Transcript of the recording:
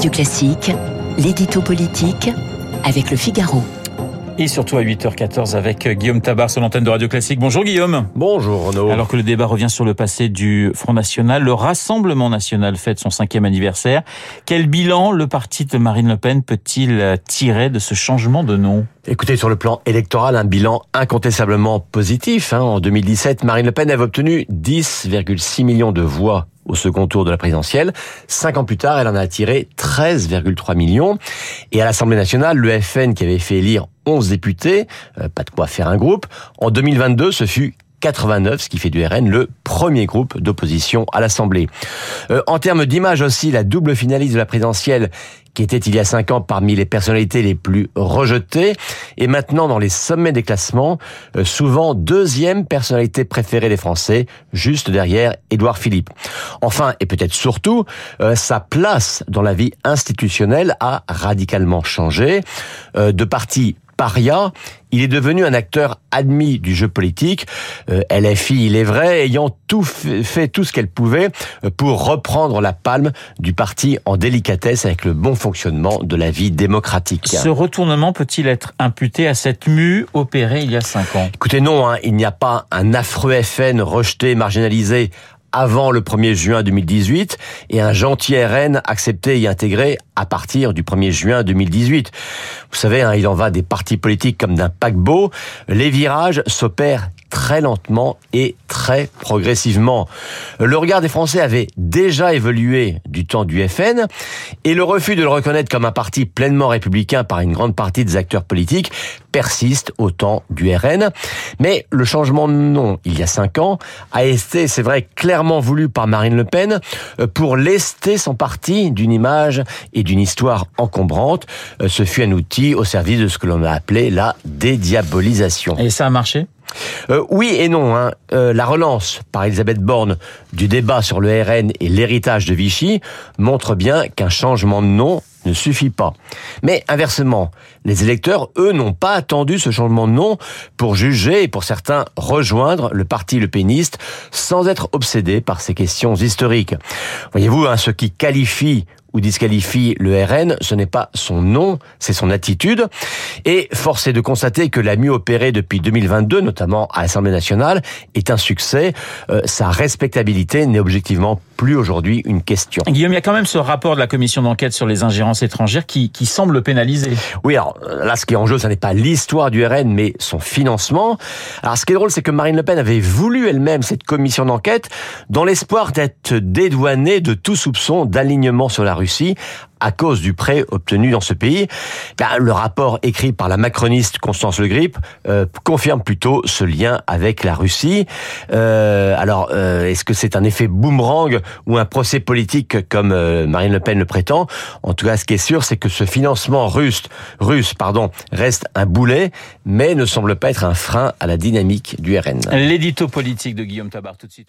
Radio Classique, l'édito politique avec le Figaro. Et surtout à 8h14 avec Guillaume Tabar sur l'antenne de Radio Classique. Bonjour Guillaume. Bonjour Renaud. Alors que le débat revient sur le passé du Front National, le Rassemblement National fête son cinquième anniversaire. Quel bilan le parti de Marine Le Pen peut-il tirer de ce changement de nom? Écoutez, sur le plan électoral, un bilan incontestablement positif. Hein. En 2017, Marine Le Pen avait obtenu 10,6 millions de voix au second tour de la présidentielle. Cinq ans plus tard, elle en a attiré 13,3 millions. Et à l'Assemblée nationale, le FN qui avait fait élire 11 députés, euh, pas de quoi faire un groupe, en 2022, ce fut 89, ce qui fait du RN le premier groupe d'opposition à l'Assemblée. Euh, en termes d'image aussi, la double finaliste de la présidentielle, qui était il y a cinq ans parmi les personnalités les plus rejetées, est maintenant dans les sommets des classements, euh, souvent deuxième personnalité préférée des Français, juste derrière Édouard Philippe. Enfin, et peut-être surtout, euh, sa place dans la vie institutionnelle a radicalement changé. de parti paria, il est devenu un acteur admis du jeu politique. Euh, LFI, il est vrai, ayant tout fait, tout ce qu'elle pouvait euh, pour reprendre la palme du parti en délicatesse avec le bon fonctionnement de la vie démocratique. Ce retournement peut-il être imputé à cette mue opérée il y a cinq ans? Écoutez, non, hein, il n'y a pas un affreux FN rejeté, marginalisé avant le 1er juin 2018 et un gentil RN accepté et intégré à partir du 1er juin 2018. Vous savez, hein, il en va des partis politiques comme d'un paquebot. Les virages s'opèrent très lentement et très progressivement. Le regard des Français avait déjà évolué du temps du FN et le refus de le reconnaître comme un parti pleinement républicain par une grande partie des acteurs politiques persiste au temps du RN. Mais le changement de nom, il y a cinq ans, a été, c'est vrai, clairement voulu par Marine Le Pen euh, pour lester son parti d'une image et d'une histoire encombrante. Euh, ce fut un outil au service de ce que l'on a appelé la dédiabolisation. Et ça a marché? Euh, oui et non. Hein. Euh, la relance par Elisabeth Borne du débat sur le RN et l'héritage de Vichy montre bien qu'un changement de nom ne suffit pas. Mais inversement, les électeurs, eux, n'ont pas attendu ce changement de nom pour juger et pour certains rejoindre le parti le péniste sans être obsédés par ces questions historiques. Voyez-vous, hein, ce qui qualifie ou disqualifie le RN, ce n'est pas son nom, c'est son attitude. Et force est de constater que la mieux opérée depuis 2022, notamment à l'Assemblée nationale, est un succès. Euh, sa respectabilité n'est objectivement plus aujourd'hui une question. Guillaume, il y a quand même ce rapport de la commission d'enquête sur les ingérences étrangères qui, qui semble pénaliser. Oui, alors là, ce qui est en jeu, ce n'est pas l'histoire du RN, mais son financement. Alors, ce qui est drôle, c'est que Marine Le Pen avait voulu elle-même cette commission d'enquête dans l'espoir d'être dédouanée de tout soupçon d'alignement sur la Russie à cause du prêt obtenu dans ce pays. Ben, le rapport écrit par la macroniste Constance Le Grip euh, confirme plutôt ce lien avec la Russie. Euh, alors, euh, est-ce que c'est un effet boomerang ou un procès politique comme euh, Marine Le Pen le prétend? En tout cas, ce qui est sûr, c'est que ce financement russe, russe pardon, reste un boulet, mais ne semble pas être un frein à la dynamique du RN. L'édito politique de Guillaume Tabar, tout de suite.